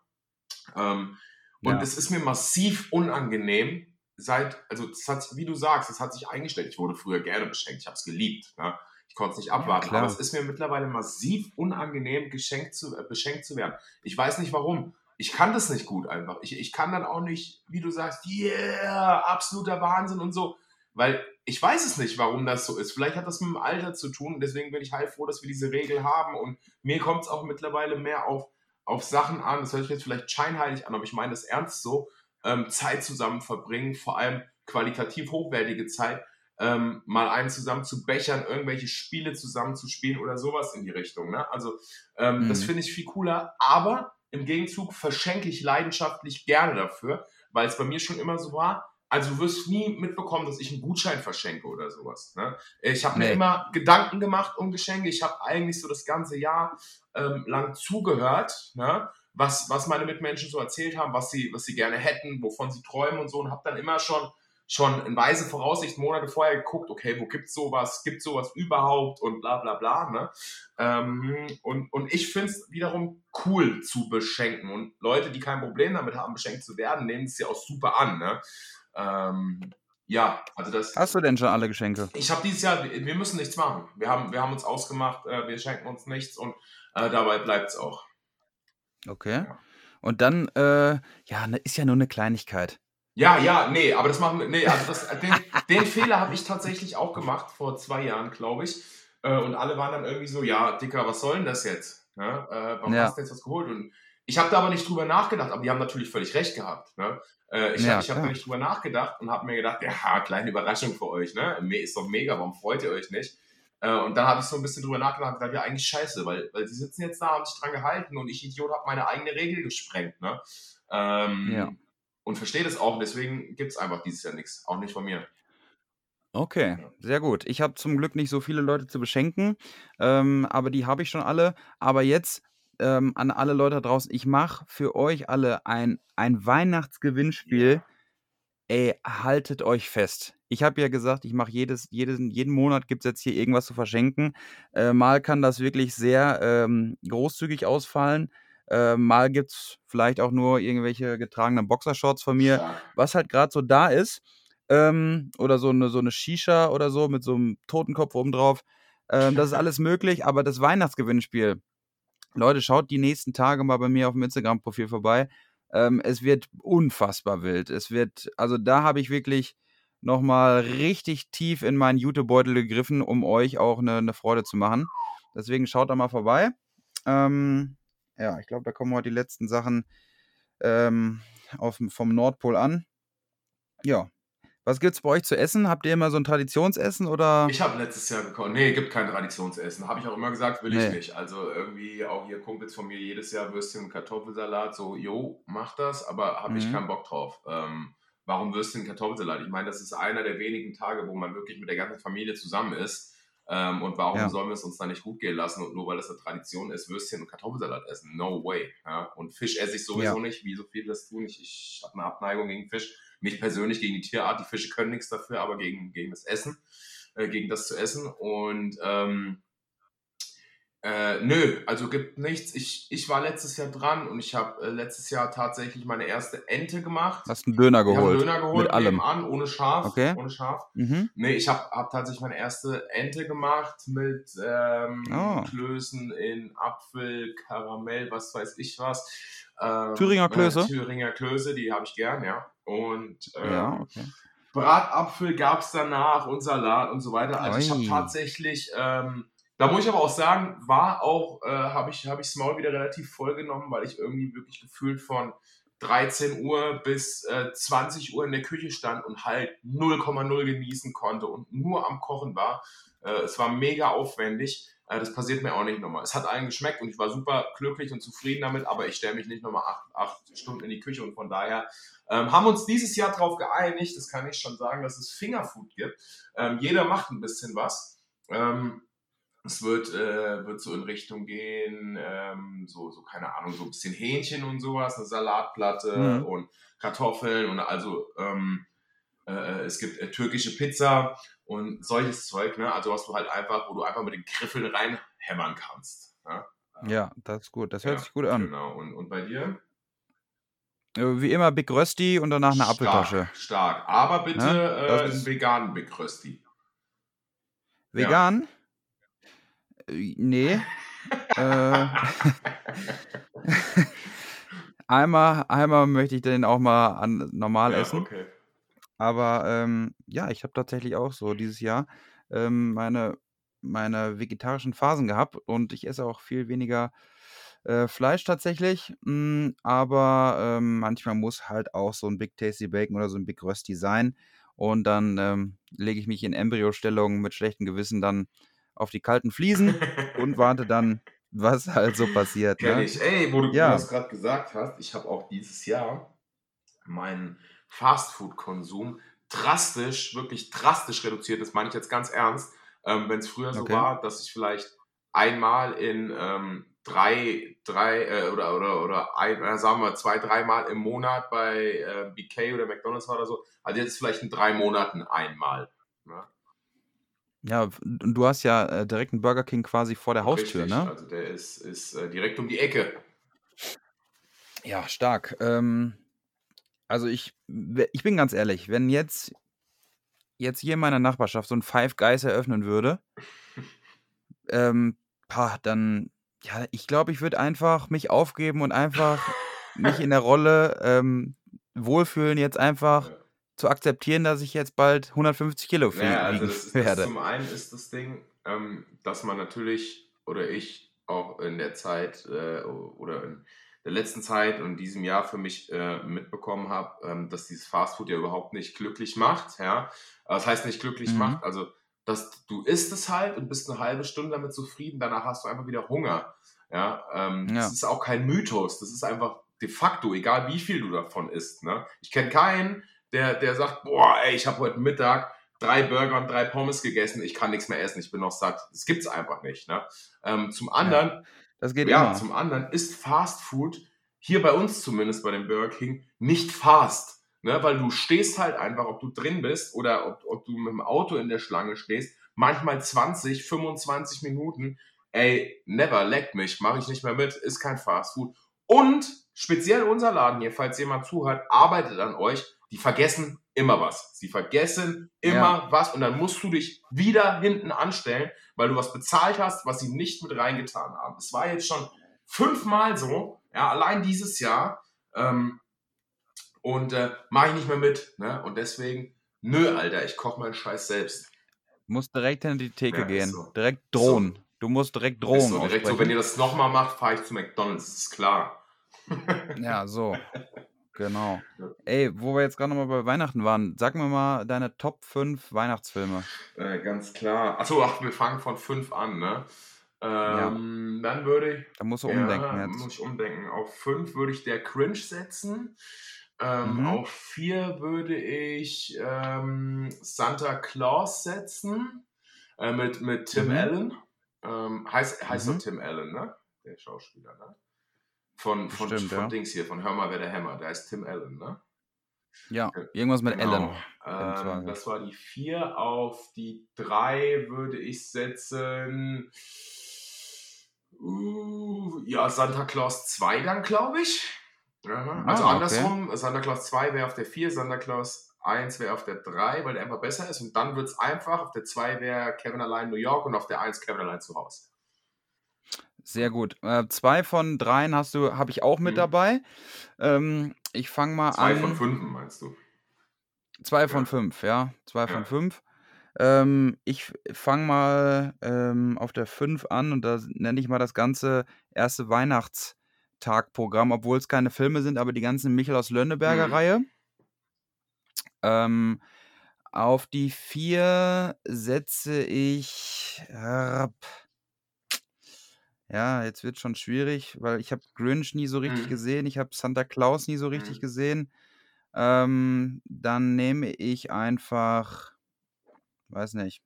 S1: Ähm, und ja. es ist mir massiv unangenehm, seit, also das hat, wie du sagst, es hat sich eingestellt. Ich wurde früher gerne beschenkt, ich habe es geliebt. Ne? Ich konnte es nicht abwarten. Ja, aber es ist mir mittlerweile massiv unangenehm, geschenkt zu, äh, beschenkt zu werden. Ich weiß nicht warum. Ich kann das nicht gut einfach. Ich, ich kann dann auch nicht, wie du sagst, yeah, absoluter Wahnsinn und so. Weil ich weiß es nicht, warum das so ist. Vielleicht hat das mit dem Alter zu tun. Deswegen bin ich heilfroh, dass wir diese Regel haben. Und mir kommt es auch mittlerweile mehr auf, auf Sachen an. Das hört sich jetzt vielleicht scheinheilig an, aber ich meine das ernst so. Ähm, Zeit zusammen verbringen, vor allem qualitativ hochwertige Zeit ähm, mal einen zusammen zu bechern, irgendwelche Spiele zusammen zu spielen oder sowas in die Richtung. Ne? Also ähm, mhm. das finde ich viel cooler, aber im Gegenzug verschenke ich leidenschaftlich gerne dafür, weil es bei mir schon immer so war. Also du wirst nie mitbekommen, dass ich einen Gutschein verschenke oder sowas. Ne? Ich habe nee. mir immer Gedanken gemacht um Geschenke. Ich habe eigentlich so das ganze Jahr ähm, lang zugehört, ne? was, was meine Mitmenschen so erzählt haben, was sie, was sie gerne hätten, wovon sie träumen und so und habe dann immer schon schon in weise Voraussicht Monate vorher geguckt, okay, wo gibt es sowas, gibt sowas überhaupt und bla bla bla. Ne? Ähm, und, und ich finde es wiederum cool zu beschenken. Und Leute, die kein Problem damit haben, beschenkt zu werden, nehmen es ja auch super an. Ne? Ähm, ja, also das.
S2: Hast du denn schon alle Geschenke?
S1: Ich habe dieses Jahr, wir müssen nichts machen. Wir haben, wir haben uns ausgemacht, äh, wir schenken uns nichts und äh, dabei bleibt es auch.
S2: Okay. Ja. Und dann, äh, ja, ne, ist ja nur eine Kleinigkeit.
S1: Ja, ja, nee, aber das machen wir, nee, also das, den, den Fehler habe ich tatsächlich auch gemacht, vor zwei Jahren, glaube ich. Äh, und alle waren dann irgendwie so, ja, Dicker, was soll denn das jetzt? Ne? Äh, warum ja. hast du jetzt was geholt? Und ich habe da aber nicht drüber nachgedacht, aber die haben natürlich völlig recht gehabt. Ne? Äh, ich ja, habe hab da nicht drüber nachgedacht und habe mir gedacht, ja, kleine Überraschung für euch, ne? Ist doch mega, warum freut ihr euch nicht? Äh, und dann habe ich so ein bisschen drüber nachgedacht und gesagt, ja, eigentlich scheiße, weil, weil die sitzen jetzt da, haben sich dran gehalten und ich, Idiot, habe meine eigene Regel gesprengt. Ne? Ähm, ja und verstehe das auch. Deswegen gibt es einfach dieses Jahr nichts. Auch nicht von mir.
S2: Okay, sehr gut. Ich habe zum Glück nicht so viele Leute zu beschenken, ähm, aber die habe ich schon alle. Aber jetzt ähm, an alle Leute da draußen, ich mache für euch alle ein, ein Weihnachtsgewinnspiel. Ey, haltet euch fest. Ich habe ja gesagt, ich mache jedes, jedes, jeden Monat gibt es jetzt hier irgendwas zu verschenken. Äh, mal kann das wirklich sehr ähm, großzügig ausfallen. Äh, mal gibt es vielleicht auch nur irgendwelche getragenen Boxershorts von mir, was halt gerade so da ist. Ähm, oder so eine, so eine Shisha oder so mit so einem Totenkopf oben drauf. Ähm, das ist alles möglich, aber das Weihnachtsgewinnspiel, Leute, schaut die nächsten Tage mal bei mir auf dem Instagram-Profil vorbei. Ähm, es wird unfassbar wild. Es wird, also da habe ich wirklich nochmal richtig tief in meinen Jutebeutel gegriffen, um euch auch eine, eine Freude zu machen. Deswegen schaut da mal vorbei. Ähm, ja, ich glaube, da kommen heute die letzten Sachen ähm, auf, vom Nordpol an. Ja. Was gibt es bei euch zu essen? Habt ihr immer so ein Traditionsessen oder?
S1: Ich habe letztes Jahr gekocht. Nee, gibt kein Traditionsessen. Habe ich auch immer gesagt, will nee. ich nicht. Also irgendwie auch hier Kumpels von mir jedes Jahr Würstchen und Kartoffelsalat. So, jo, mach das, aber habe mhm. ich keinen Bock drauf. Ähm, warum Würstchen und Kartoffelsalat? Ich meine, das ist einer der wenigen Tage, wo man wirklich mit der ganzen Familie zusammen ist. Ähm, und warum ja. sollen wir es uns da nicht gut gehen lassen? Und nur weil es eine Tradition ist, Würstchen und Kartoffelsalat essen. No way. Ja? Und Fisch esse ich sowieso ja. nicht, wie so viele das tun. Ich, ich habe eine Abneigung gegen Fisch. Nicht persönlich gegen die Tierart. Die Fische können nichts dafür, aber gegen, gegen das Essen, äh, gegen das zu essen. Und ähm, äh, nö, also gibt nichts. Ich, ich war letztes Jahr dran und ich habe äh, letztes Jahr tatsächlich meine erste Ente gemacht.
S2: Hast einen Döner geholt? Ich
S1: einen Döner geholt,
S2: mit allem
S1: an, ohne Schaf.
S2: Okay.
S1: Ohne Schaf. Mhm. Nee, ich habe hab tatsächlich meine erste Ente gemacht mit ähm, oh. Klößen in Apfel, Karamell, was weiß ich was.
S2: Ähm, Thüringer Klöße? Äh,
S1: Thüringer Klöße, die habe ich gern, ja. Und ähm,
S2: ja, okay.
S1: Bratapfel gab es danach und Salat und so weiter. Also Oi. ich habe tatsächlich ähm, da muss ich aber auch sagen, war auch, äh, habe ich hab Maul wieder relativ voll genommen, weil ich irgendwie wirklich gefühlt von 13 Uhr bis äh, 20 Uhr in der Küche stand und halt 0,0 genießen konnte und nur am Kochen war. Äh, es war mega aufwendig. Äh, das passiert mir auch nicht nochmal. Es hat allen geschmeckt und ich war super glücklich und zufrieden damit, aber ich stelle mich nicht nochmal acht, acht Stunden in die Küche und von daher ähm, haben uns dieses Jahr darauf geeinigt, das kann ich schon sagen, dass es Fingerfood gibt. Ähm, jeder macht ein bisschen was. Ähm, es wird, äh, wird so in Richtung gehen, ähm, so, so, keine Ahnung, so ein bisschen Hähnchen und sowas, eine Salatplatte mhm. und Kartoffeln und also ähm, äh, es gibt äh, türkische Pizza und solches Zeug, ne? Also was du halt einfach, wo du einfach mit den Griffeln reinhämmern kannst.
S2: Ne? Ja, das ist gut. Das hört ja, sich gut an.
S1: Genau. Und, und bei dir?
S2: Äh, wie immer Big Rösti und danach eine stark, Apfeltasche.
S1: Stark. Aber bitte ja, äh, einen veganen Big Rösti.
S2: Vegan? Ja. Äh, nee. äh, einmal, einmal möchte ich den auch mal an, normal
S1: ja,
S2: essen.
S1: Okay.
S2: Aber ähm, ja, ich habe tatsächlich auch so dieses Jahr ähm, meine, meine vegetarischen Phasen gehabt und ich esse auch viel weniger äh, Fleisch tatsächlich. Mh, hm, aber ähm, manchmal muss halt auch so ein Big Tasty Bacon oder so ein Big Rösti sein. Und dann ähm, lege ich mich in Embryo-Stellung mit schlechtem Gewissen dann auf die kalten Fliesen und warte dann, was halt so passiert. Ne?
S1: ich. Ey, wo du ja. das gerade gesagt hast, ich habe auch dieses Jahr meinen Fastfood-Konsum drastisch, wirklich drastisch reduziert. Das meine ich jetzt ganz ernst. Ähm, Wenn es früher so okay. war, dass ich vielleicht einmal in ähm, drei, drei äh, oder, oder, oder ein, äh, sagen wir zwei, dreimal im Monat bei äh, BK oder McDonalds war oder so, also jetzt vielleicht in drei Monaten einmal. Ne?
S2: Ja, und du hast ja äh, direkt einen Burger King quasi vor der Haustür,
S1: Richtig,
S2: ne?
S1: also der ist, ist äh, direkt um die Ecke.
S2: Ja, stark. Ähm, also ich, ich bin ganz ehrlich, wenn jetzt, jetzt hier in meiner Nachbarschaft so ein Five Guys eröffnen würde, ähm, pah, dann, ja, ich glaube, ich würde einfach mich aufgeben und einfach mich in der Rolle ähm, wohlfühlen, jetzt einfach Ja zu akzeptieren, dass ich jetzt bald 150 Kilo
S1: viel ja, also das werde. Das zum einen ist das Ding, ähm, dass man natürlich oder ich auch in der Zeit äh, oder in der letzten Zeit und diesem Jahr für mich äh, mitbekommen habe, ähm, dass dieses Fastfood ja überhaupt nicht glücklich macht. Ja, das heißt nicht glücklich mhm. macht, also dass du isst es halt und bist eine halbe Stunde damit zufrieden, danach hast du einfach wieder Hunger. Ja, ähm, ja. das ist auch kein Mythos, das ist einfach de facto, egal wie viel du davon isst. Ne? Ich kenne keinen, der, der sagt, boah, ey, ich habe heute Mittag drei Burger und drei Pommes gegessen, ich kann nichts mehr essen, ich bin noch satt. Das gibt's einfach nicht. Ne? Ähm, zum anderen, ja,
S2: das geht
S1: ja,
S2: immer.
S1: zum anderen ist Fast Food hier bei uns zumindest bei dem Burger King nicht fast. Ne? Weil du stehst halt einfach, ob du drin bist oder ob, ob du mit dem Auto in der Schlange stehst, manchmal 20, 25 Minuten. Ey, never, leck mich, mache ich nicht mehr mit, ist kein Fast Food. Und speziell unser Laden hier, falls jemand zuhört, arbeitet an euch die vergessen immer was. Sie vergessen immer ja. was und dann musst du dich wieder hinten anstellen, weil du was bezahlt hast, was sie nicht mit reingetan haben. Es war jetzt schon fünfmal so, ja, allein dieses Jahr, Ähm, und äh, mache ich nicht mehr mit. Ne? Und deswegen, nö, Alter, ich koche meinen Scheiß selbst.
S2: Du musst direkt in die Theke ja, gehen. So. Direkt drohen. So. Du musst direkt drohen.
S1: So, direkt so, wenn ihr das nochmal macht, fahre ich zu McDonalds, ist klar.
S2: ja, so. Genau. Ey, wo wir jetzt gerade nochmal bei Weihnachten waren, sag mir mal deine Top 5 Weihnachtsfilme.
S1: Äh, ganz klar. Achso, ach, wir fangen von 5 an, ne? Ähm, ja. Dann würde ich.
S2: Da musst du umdenken ja,
S1: jetzt. muss ich umdenken. Auf 5 würde ich der Cringe setzen. Ähm, mhm. Auf 4 würde ich ähm, Santa Claus setzen. Äh, mit, mit Tim mhm. Allen. Ähm, heißt heißt mhm. doch Tim Allen, ne? Der Schauspieler, ne? Von, von, Stimmt, von ja. Dings hier, von Hör mal, wer der Hammer. Der heißt Tim Allen, ne?
S2: Ja, irgendwas mit genau.
S1: Allen. Ähm, das war die 4. Auf die 3 würde ich setzen. Uh, ja, Santa Claus 2 dann, glaube ich. Ja, also ah, andersrum, okay. Santa Claus 2 wäre auf der 4, Santa Claus 1 wäre auf der 3, weil der einfach besser ist. Und dann wird es einfach. Auf der 2 wäre Kevin allein New York und auf der 1 Kevin allein zu Hause.
S2: Sehr gut. Äh, zwei von dreien hast du, habe ich auch mit mhm. dabei. Ähm, ich fange mal
S1: zwei
S2: an.
S1: Zwei von fünf meinst du?
S2: Zwei von ja. fünf, ja. Zwei ja. von fünf. Ähm, ich fange mal ähm, auf der 5 an und da nenne ich mal das ganze erste Weihnachtstagprogramm, obwohl es keine Filme sind, aber die ganzen Michael aus Lönneberger mhm. Reihe. Ähm, auf die 4 setze ich. Äh, ja, jetzt wird schon schwierig, weil ich habe Grinch nie so richtig Mhm. gesehen, ich habe Santa Claus nie so richtig Mhm. gesehen. Ähm, dann nehme ich einfach weiß nicht.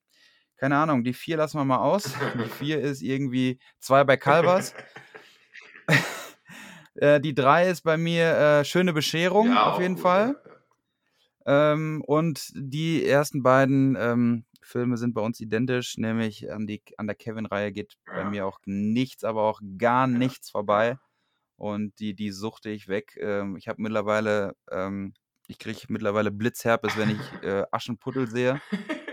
S2: Keine Ahnung, die 4 lassen wir mal aus. Die 4 ist irgendwie 2 bei Calvas. Äh, die 3 ist bei mir, äh, Schöne Bescherung Ja, auf jeden gut, Fall. Ähm, und die ersten beiden, ähm Filme sind bei uns identisch, nämlich an, die, an der Kevin-Reihe geht bei mir auch nichts, aber auch gar nichts vorbei. Und die, die suchte ich weg. Ähm, ich habe mittlerweile, ähm, ich kriege mittlerweile Blitzherpes, wenn ich äh, Aschenputtel sehe.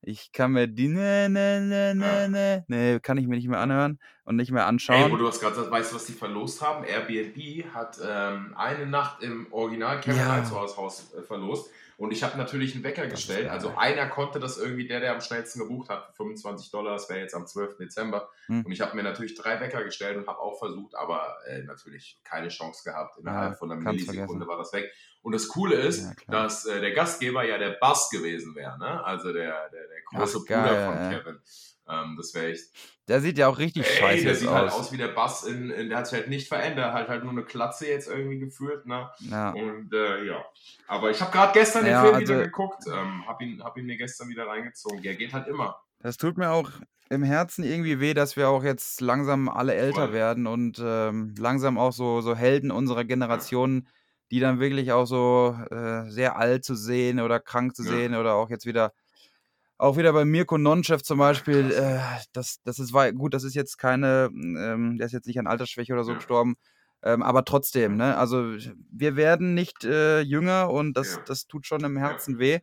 S2: Ich kann mir die ne, ne, ne, ne, ne, ne, kann ich mir nicht mehr anhören und nicht mehr anschauen. Ey,
S1: wo du hast gerade weißt du, was die verlost haben? Airbnb hat ähm, eine Nacht im Original Kevin ja. Haus äh, verlost. Und ich habe natürlich einen Wecker gestellt. Also einer konnte das irgendwie, der, der am schnellsten gebucht hat, für 25 Dollar, das wäre jetzt am 12. Dezember. Hm. Und ich habe mir natürlich drei Wecker gestellt und habe auch versucht, aber äh, natürlich keine Chance gehabt. Innerhalb ja, von einer Millisekunde war das weg. Und das Coole ist, ja, dass äh, der Gastgeber ja der Bass gewesen wäre, ne? Also der, der, der große Ach, Bruder geil, von. Kevin. Ähm, das wäre echt.
S2: Der sieht ja auch richtig ey, scheiße
S1: der sieht halt aus. halt aus wie der Bass in, in, der hat sich halt nicht verändert, hat halt nur eine Klatze jetzt irgendwie gefühlt, ne? Ja. Und äh, ja. Aber ich habe gerade gestern den Film also, wieder geguckt, ähm, hab ihn, hab ihn mir gestern wieder reingezogen. Der geht halt immer.
S2: Das tut mir auch im Herzen irgendwie weh, dass wir auch jetzt langsam alle älter Voll. werden und ähm, langsam auch so, so Helden unserer Generation, ja. die dann wirklich auch so äh, sehr alt zu sehen oder krank zu ja. sehen oder auch jetzt wieder auch wieder bei Mirko Nonchev zum Beispiel, äh, das, das ist gut, das ist jetzt keine, ähm, der ist jetzt nicht an Altersschwäche oder so ja. gestorben, ähm, aber trotzdem, ne? Also wir werden nicht äh, jünger und das, ja. das tut schon im Herzen ja. weh.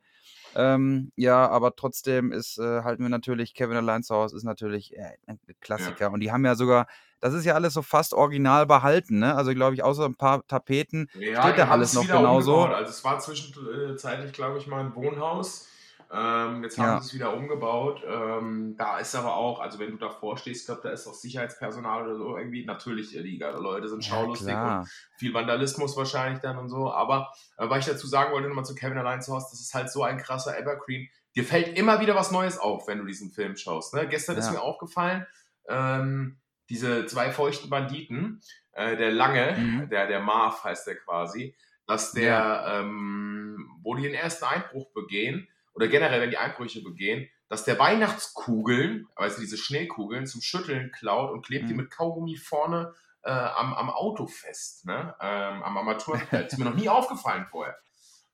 S2: Ähm, ja, aber trotzdem ist, äh, halten wir natürlich Kevin allein zu Hause, ist natürlich äh, ein Klassiker. Und die haben ja sogar, das ist ja alles so fast original behalten, ne? Also glaube ich, außer ein paar Tapeten
S1: ja, steht ja alles noch genauso. Also es war zwischenzeitlich, glaube ich, mal ein Wohnhaus. Ähm, jetzt haben ja. sie es wieder umgebaut. Ähm, da ist aber auch, also wenn du davor stehst, ich glaube, da ist auch Sicherheitspersonal oder so irgendwie natürlich illegal. Leute sind schaulustig ja, und viel Vandalismus wahrscheinlich dann und so. Aber äh, was ich dazu sagen wollte, nochmal zu Kevin allein zu Hause, das ist halt so ein krasser Evergreen. Dir fällt immer wieder was Neues auf, wenn du diesen Film schaust. Ne? Gestern ja. ist mir aufgefallen, ähm, diese zwei feuchten Banditen, äh, der Lange, mhm. der, der Marv heißt der quasi, dass der, ja. ähm, wo die den ersten Einbruch begehen, oder generell, wenn die Einbrüche begehen, dass der Weihnachtskugeln, also diese Schneekugeln, zum Schütteln klaut und klebt mhm. die mit Kaugummi vorne äh, am, am Auto fest, ne? ähm, am Armaturenbrett. Das ist mir noch nie aufgefallen vorher.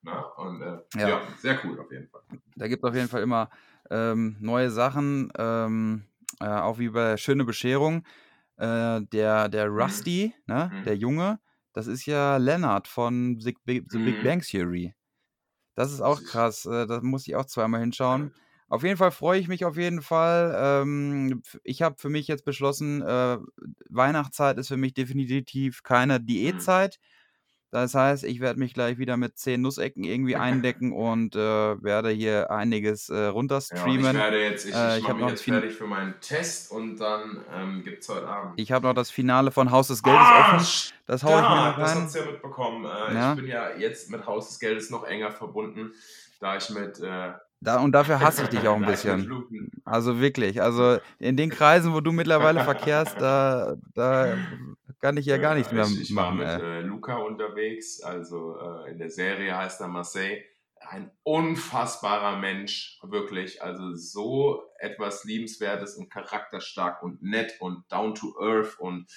S1: Ne? Und äh, ja. ja. sehr cool auf jeden Fall.
S2: Da gibt es auf jeden Fall immer ähm, neue Sachen, ähm, äh, auch wie bei Schöne Bescherung. Äh, der, der mhm. Rusty, mhm. ne? Mhm. der Junge, das ist ja Leonard von The Big, The Big mhm. Bang Theory. Das ist auch krass. Äh, da muss ich auch zweimal hinschauen. Auf jeden Fall freue ich mich auf jeden Fall. Ähm, ich habe für mich jetzt beschlossen, äh, Weihnachtszeit ist für mich definitiv keine mhm. Das heißt, ich werde mich gleich wieder mit zehn Nussecken irgendwie eindecken und äh, werde hier einiges äh, runterstreamen. Ja, ich
S1: werde jetzt, ich, äh, ich, mache mich jetzt fertig für meinen Test und dann ähm, gibt es heute Abend.
S2: Ich habe noch das Finale von Haus des Geldes ah, offen. Das haue ich mir noch rein.
S1: Das hast du ja mitbekommen. Äh, ja. Ich bin ja jetzt mit Haus des Geldes noch enger verbunden, da ich mit äh,
S2: da, und dafür hasse ich dich auch ein bisschen. Also wirklich. Also in den Kreisen, wo du mittlerweile verkehrst, da, da kann ich ja gar nichts mehr
S1: ich, ich machen. Ich war mit äh, Luca unterwegs, also äh, in der Serie heißt er Marseille. Ein unfassbarer Mensch, wirklich. Also so etwas Liebenswertes und charakterstark und nett und down to earth und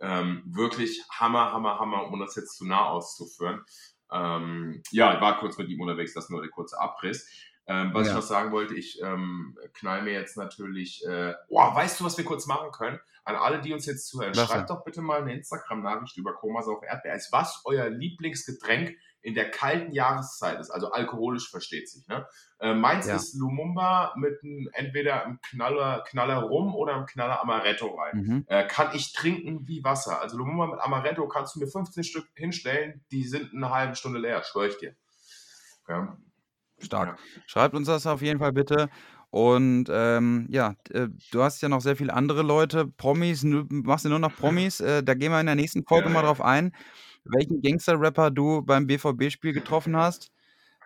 S1: ähm, wirklich Hammer, Hammer, Hammer, um das jetzt zu nah auszuführen. Ähm, ja, ich war kurz mit ihm unterwegs, das nur der kurze Abriss. Ähm, was ja. ich noch sagen wollte, ich ähm, knall mir jetzt natürlich. Äh, oh, weißt du, was wir kurz machen können? An alle, die uns jetzt zuhören, was schreibt doch bitte mal eine Instagram-Nachricht über Komas auf Erdbeer. Ist was euer Lieblingsgetränk in der kalten Jahreszeit ist? Also alkoholisch versteht sich. Ne? Äh, meins ja. ist Lumumba mit einem, entweder einem Knaller, Knaller Rum oder einem Knaller Amaretto rein. Mhm. Äh, kann ich trinken wie Wasser. Also Lumumba mit Amaretto kannst du mir 15 Stück hinstellen, die sind eine halbe Stunde leer, schwöre ich dir.
S2: Ja. Stark. Ja. Schreibt uns das auf jeden Fall bitte. Und ähm, ja, äh, du hast ja noch sehr viele andere Leute, Promis, machst du nur noch Promis. Äh, da gehen wir in der nächsten Folge ja, mal drauf ein, welchen Gangster-Rapper du beim BVB-Spiel getroffen hast.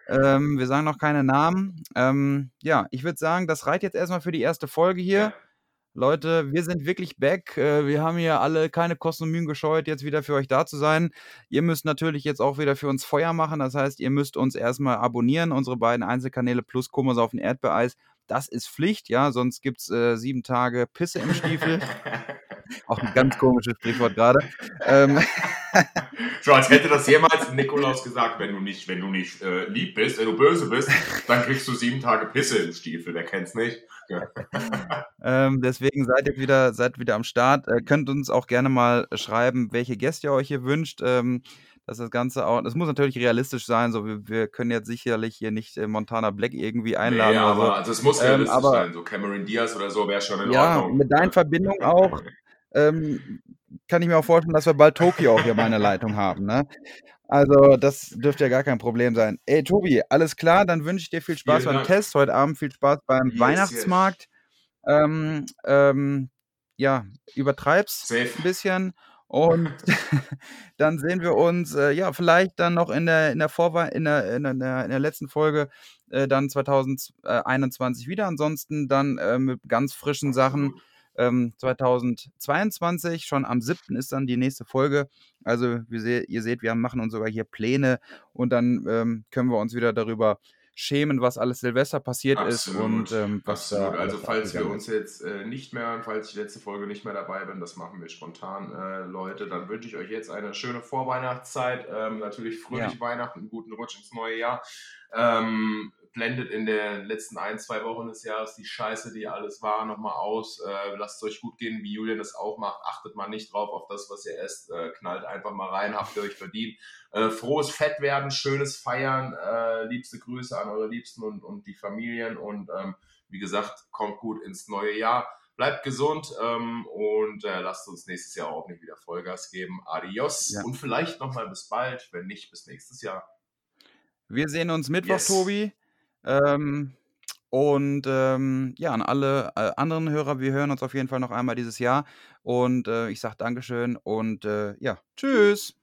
S2: Ähm, wir sagen noch keine Namen. Ähm, ja, ich würde sagen, das reicht jetzt erstmal für die erste Folge hier. Leute, wir sind wirklich back. Äh, wir haben hier alle keine Kosten und Mühen gescheut, jetzt wieder für euch da zu sein. Ihr müsst natürlich jetzt auch wieder für uns Feuer machen. Das heißt, ihr müsst uns erstmal abonnieren, unsere beiden Einzelkanäle plus Kummers auf den Erdbeereis. Das ist Pflicht, ja, sonst gibt es äh, sieben Tage Pisse im Stiefel. Auch ein ganz komisches Sprichwort gerade. Ähm.
S1: so, als hätte das jemals Nikolaus gesagt, wenn du nicht, wenn du nicht äh, lieb bist, wenn du böse bist, dann kriegst du sieben Tage Pisse im Stiefel. Wer kennt's nicht?
S2: ähm, deswegen seid ihr wieder, seid wieder am Start. Äh, könnt uns auch gerne mal schreiben, welche Gäste ihr euch hier wünscht. Ähm, dass das Ganze auch, das muss natürlich realistisch sein, so wir, wir können jetzt sicherlich hier nicht äh, Montana Black irgendwie einladen.
S1: Ja, nee, aber so. also es muss ähm, realistisch ähm, aber, sein, so Cameron Diaz oder so wäre schon in
S2: ja, Ordnung. Ja, mit deinen Verbindungen auch ähm, kann ich mir auch vorstellen, dass wir bald Tokio auch hier meine Leitung haben. Ne? Also, das dürfte ja gar kein Problem sein. Ey, Tobi, alles klar, dann wünsche ich dir viel Spaß Vielen beim Dank. Test. Heute Abend viel Spaß beim yes, Weihnachtsmarkt. Yes. Ähm, ähm, ja, übertreib's Safe. ein bisschen. Und dann sehen wir uns, äh, ja, vielleicht dann noch in der, in der Vorwahl, in der, in der, in der letzten Folge äh, dann 2021 wieder. Ansonsten dann äh, mit ganz frischen Sachen ähm, 2022. Schon am 7. ist dann die nächste Folge. Also se ihr seht, wir machen uns sogar hier Pläne und dann ähm, können wir uns wieder darüber schämen, was alles Silvester passiert absolut, ist und ähm, was
S1: absolut. Da also falls wir uns jetzt äh, nicht mehr, falls ich die letzte Folge nicht mehr dabei bin, das machen wir spontan, äh, Leute, dann wünsche ich euch jetzt eine schöne Vorweihnachtszeit, ähm, natürlich fröhlich ja. Weihnachten, einen guten Rutsch ins neue Jahr. Ähm, blendet in den letzten ein, zwei Wochen des Jahres die Scheiße, die alles war, nochmal aus. Äh, lasst es euch gut gehen, wie Julian es auch macht. Achtet mal nicht drauf auf das, was ihr esst. Äh, knallt einfach mal rein, habt ihr euch verdient. Äh, frohes Fettwerden, schönes Feiern. Äh, liebste Grüße an eure Liebsten und, und die Familien. Und ähm, wie gesagt, kommt gut ins neue Jahr. Bleibt gesund ähm, und äh, lasst uns nächstes Jahr auch nicht wieder Vollgas geben. Adios ja. und vielleicht nochmal bis bald, wenn nicht bis nächstes Jahr.
S2: Wir sehen uns Mittwoch, yes. Tobi. Ähm, und ähm, ja, an alle äh, anderen Hörer, wir hören uns auf jeden Fall noch einmal dieses Jahr. Und äh, ich sage Dankeschön und äh, ja, tschüss.